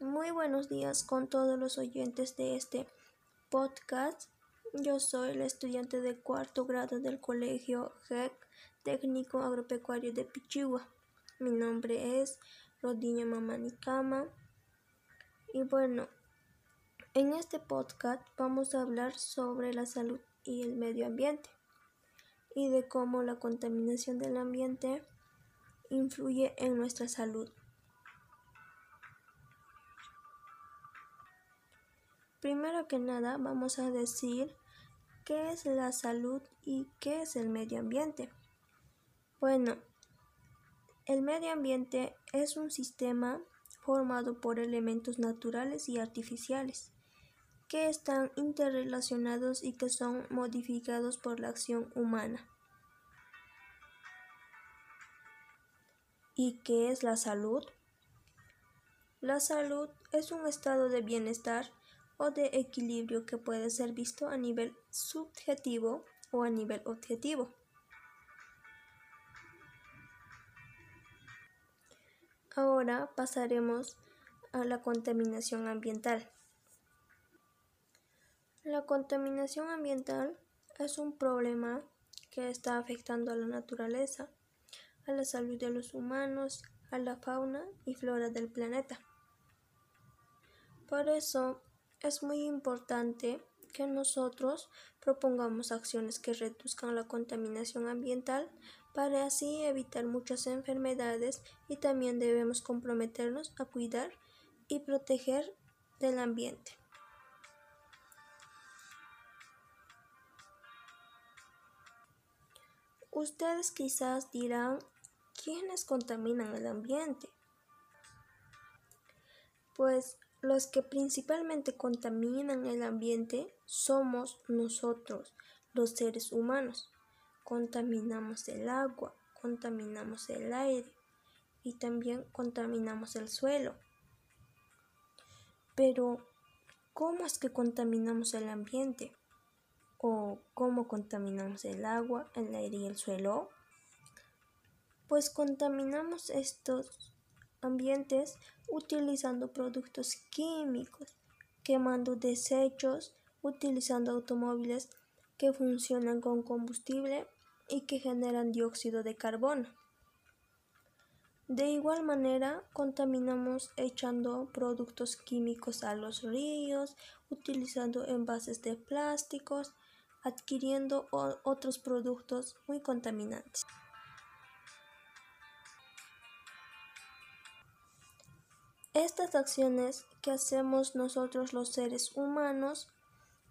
Muy buenos días con todos los oyentes de este podcast. Yo soy la estudiante de cuarto grado del Colegio GEC Técnico Agropecuario de Pichigua. Mi nombre es Rodiño Mamanicama. Y bueno, en este podcast vamos a hablar sobre la salud y el medio ambiente y de cómo la contaminación del ambiente influye en nuestra salud. Primero que nada vamos a decir qué es la salud y qué es el medio ambiente. Bueno, el medio ambiente es un sistema formado por elementos naturales y artificiales que están interrelacionados y que son modificados por la acción humana. ¿Y qué es la salud? La salud es un estado de bienestar o de equilibrio que puede ser visto a nivel subjetivo o a nivel objetivo. Ahora pasaremos a la contaminación ambiental. La contaminación ambiental es un problema que está afectando a la naturaleza, a la salud de los humanos, a la fauna y flora del planeta. Por eso es muy importante que nosotros propongamos acciones que reduzcan la contaminación ambiental para así evitar muchas enfermedades y también debemos comprometernos a cuidar y proteger del ambiente. Ustedes quizás dirán, ¿quiénes contaminan el ambiente? Pues los que principalmente contaminan el ambiente somos nosotros, los seres humanos. Contaminamos el agua, contaminamos el aire y también contaminamos el suelo. Pero, ¿cómo es que contaminamos el ambiente? ¿O cómo contaminamos el agua, el aire y el suelo? Pues contaminamos estos ambientes utilizando productos químicos, quemando desechos, utilizando automóviles que funcionan con combustible y que generan dióxido de carbono. De igual manera, contaminamos echando productos químicos a los ríos, utilizando envases de plásticos, adquiriendo otros productos muy contaminantes. Estas acciones que hacemos nosotros los seres humanos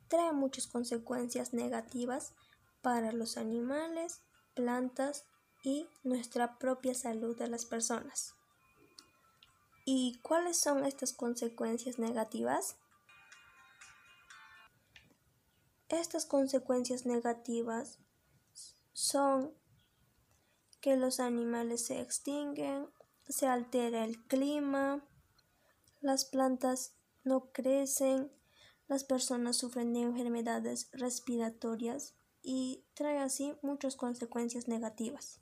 traen muchas consecuencias negativas para los animales, plantas y nuestra propia salud de las personas. ¿Y cuáles son estas consecuencias negativas? Estas consecuencias negativas son que los animales se extinguen, se altera el clima, las plantas no crecen, las personas sufren de enfermedades respiratorias y trae así muchas consecuencias negativas.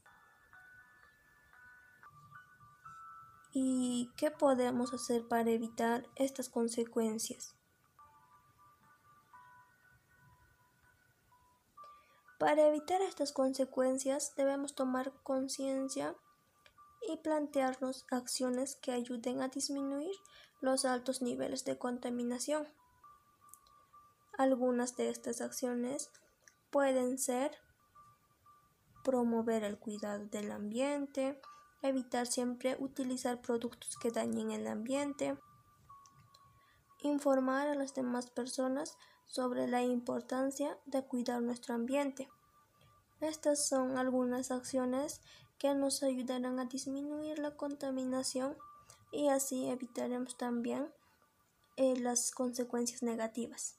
¿Y qué podemos hacer para evitar estas consecuencias? Para evitar estas consecuencias debemos tomar conciencia y plantearnos acciones que ayuden a disminuir los altos niveles de contaminación. Algunas de estas acciones pueden ser promover el cuidado del ambiente, evitar siempre utilizar productos que dañen el ambiente, informar a las demás personas sobre la importancia de cuidar nuestro ambiente. Estas son algunas acciones que nos ayudarán a disminuir la contaminación y así evitaremos también eh, las consecuencias negativas.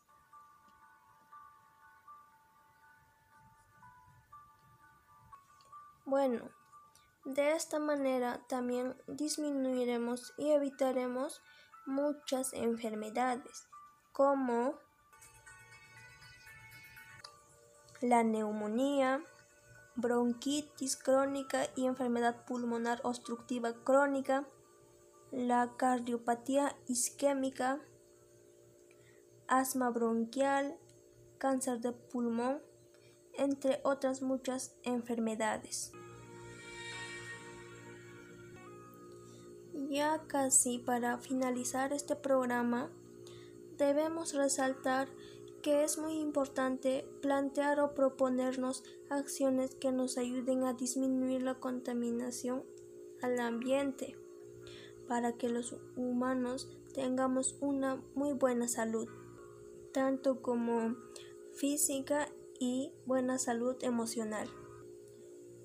Bueno, de esta manera también disminuiremos y evitaremos muchas enfermedades como la neumonía, bronquitis crónica y enfermedad pulmonar obstructiva crónica, la cardiopatía isquémica, asma bronquial, cáncer de pulmón, entre otras muchas enfermedades. Ya casi para finalizar este programa, debemos resaltar que es muy importante plantear o proponernos acciones que nos ayuden a disminuir la contaminación al ambiente para que los humanos tengamos una muy buena salud, tanto como física y buena salud emocional.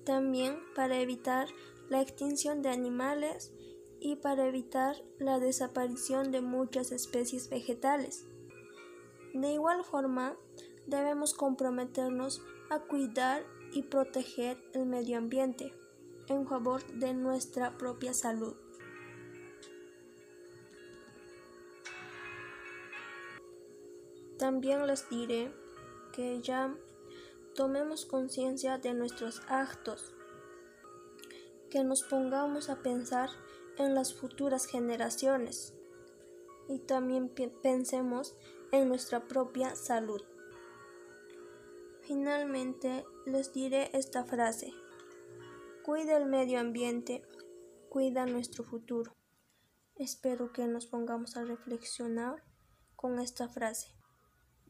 También para evitar la extinción de animales y para evitar la desaparición de muchas especies vegetales. De igual forma, debemos comprometernos a cuidar y proteger el medio ambiente en favor de nuestra propia salud. También les diré que ya tomemos conciencia de nuestros actos, que nos pongamos a pensar en las futuras generaciones y también pensemos en nuestra propia salud. Finalmente les diré esta frase. Cuida el medio ambiente, cuida nuestro futuro. Espero que nos pongamos a reflexionar con esta frase.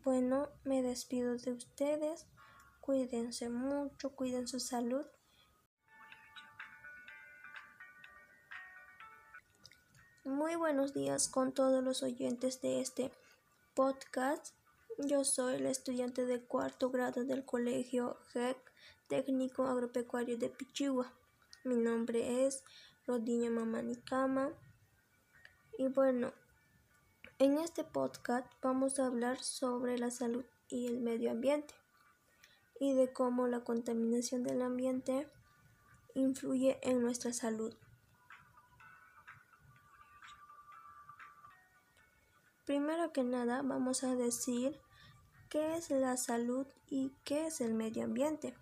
Bueno, me despido de ustedes. Cuídense mucho, cuiden su salud Muy buenos días con todos los oyentes de este podcast. Yo soy la estudiante de cuarto grado del Colegio GEC Técnico Agropecuario de Pichigua. Mi nombre es Rodiña Mamanicama. Y bueno, en este podcast vamos a hablar sobre la salud y el medio ambiente y de cómo la contaminación del ambiente influye en nuestra salud. Primero que nada vamos a decir qué es la salud y qué es el medio ambiente.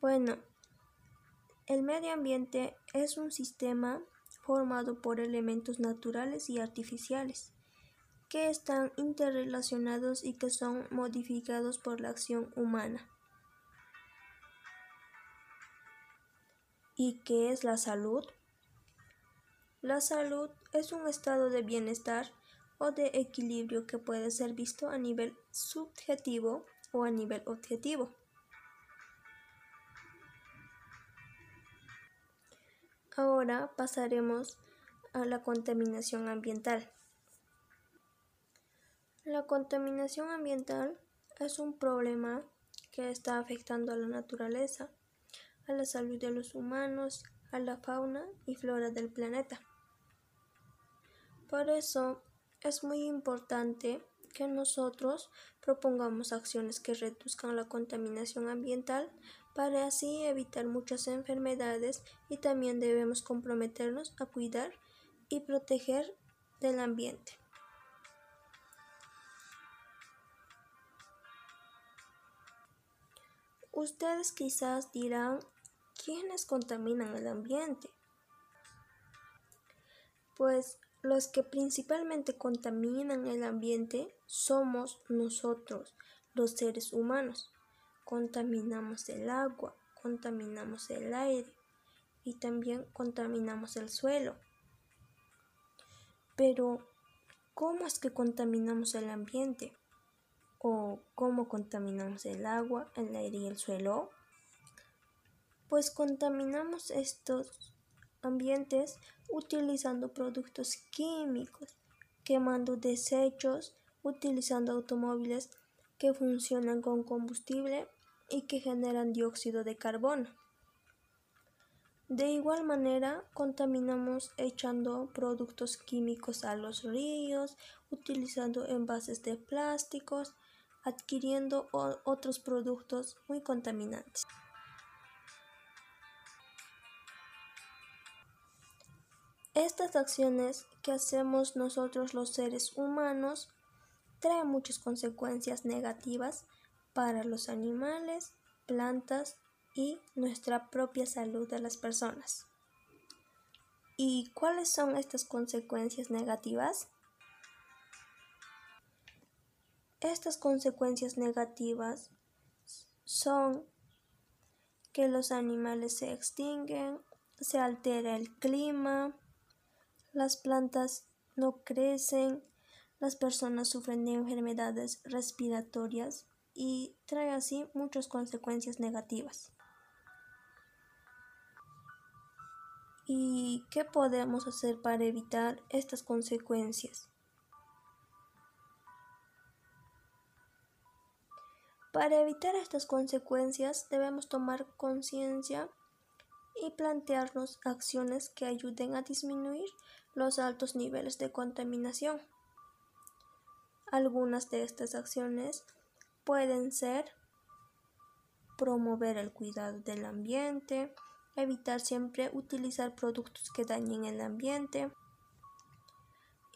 Bueno, el medio ambiente es un sistema formado por elementos naturales y artificiales que están interrelacionados y que son modificados por la acción humana. ¿Y qué es la salud? La salud es un estado de bienestar o de equilibrio que puede ser visto a nivel subjetivo o a nivel objetivo. Ahora pasaremos a la contaminación ambiental. La contaminación ambiental es un problema que está afectando a la naturaleza, a la salud de los humanos, a la fauna y flora del planeta. Por eso es muy importante que nosotros propongamos acciones que reduzcan la contaminación ambiental para así evitar muchas enfermedades y también debemos comprometernos a cuidar y proteger del ambiente. Ustedes quizás dirán, ¿quiénes contaminan el ambiente? Pues los que principalmente contaminan el ambiente somos nosotros, los seres humanos. Contaminamos el agua, contaminamos el aire y también contaminamos el suelo. Pero, ¿cómo es que contaminamos el ambiente? ¿O cómo contaminamos el agua, el aire y el suelo? Pues contaminamos estos ambientes utilizando productos químicos, quemando desechos, utilizando automóviles que funcionan con combustible y que generan dióxido de carbono. De igual manera, contaminamos echando productos químicos a los ríos, utilizando envases de plásticos, adquiriendo otros productos muy contaminantes. Estas acciones que hacemos nosotros los seres humanos traen muchas consecuencias negativas para los animales, plantas y nuestra propia salud de las personas. ¿Y cuáles son estas consecuencias negativas? Estas consecuencias negativas son que los animales se extinguen, se altera el clima, las plantas no crecen, las personas sufren de enfermedades respiratorias y trae así muchas consecuencias negativas. ¿Y qué podemos hacer para evitar estas consecuencias? Para evitar estas consecuencias debemos tomar conciencia y plantearnos acciones que ayuden a disminuir los altos niveles de contaminación. Algunas de estas acciones pueden ser promover el cuidado del ambiente, evitar siempre utilizar productos que dañen el ambiente,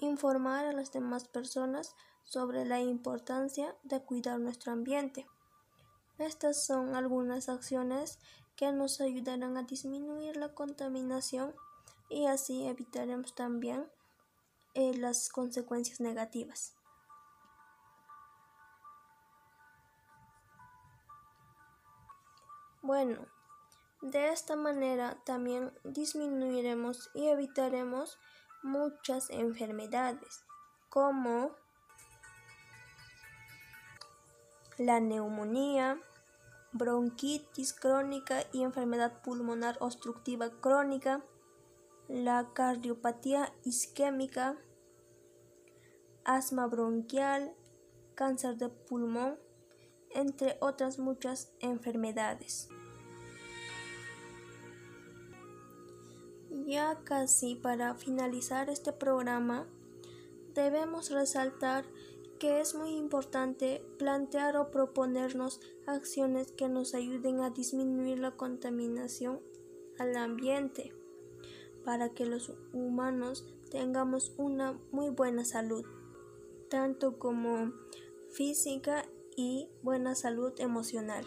informar a las demás personas sobre la importancia de cuidar nuestro ambiente. Estas son algunas acciones que nos ayudarán a disminuir la contaminación y así evitaremos también eh, las consecuencias negativas. Bueno, de esta manera también disminuiremos y evitaremos muchas enfermedades como la neumonía, bronquitis crónica y enfermedad pulmonar obstructiva crónica, la cardiopatía isquémica, asma bronquial, cáncer de pulmón, entre otras muchas enfermedades. Ya casi para finalizar este programa, debemos resaltar que es muy importante plantear o proponernos acciones que nos ayuden a disminuir la contaminación al ambiente para que los humanos tengamos una muy buena salud, tanto como física y buena salud emocional.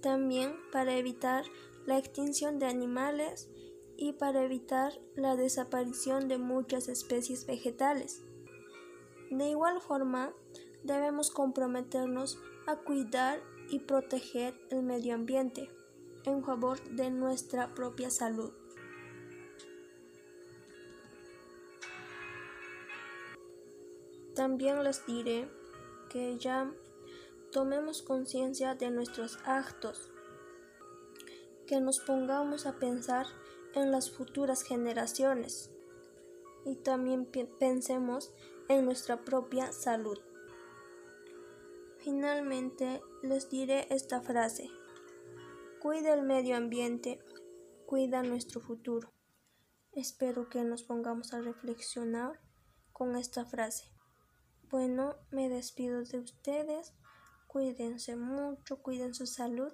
También para evitar la extinción de animales y para evitar la desaparición de muchas especies vegetales. De igual forma, debemos comprometernos a cuidar y proteger el medio ambiente en favor de nuestra propia salud. También les diré que ya tomemos conciencia de nuestros actos, que nos pongamos a pensar en las futuras generaciones y también pensemos en nuestra propia salud. Finalmente les diré esta frase. Cuida el medio ambiente, cuida nuestro futuro. Espero que nos pongamos a reflexionar con esta frase. Bueno, me despido de ustedes. Cuídense mucho, cuiden su salud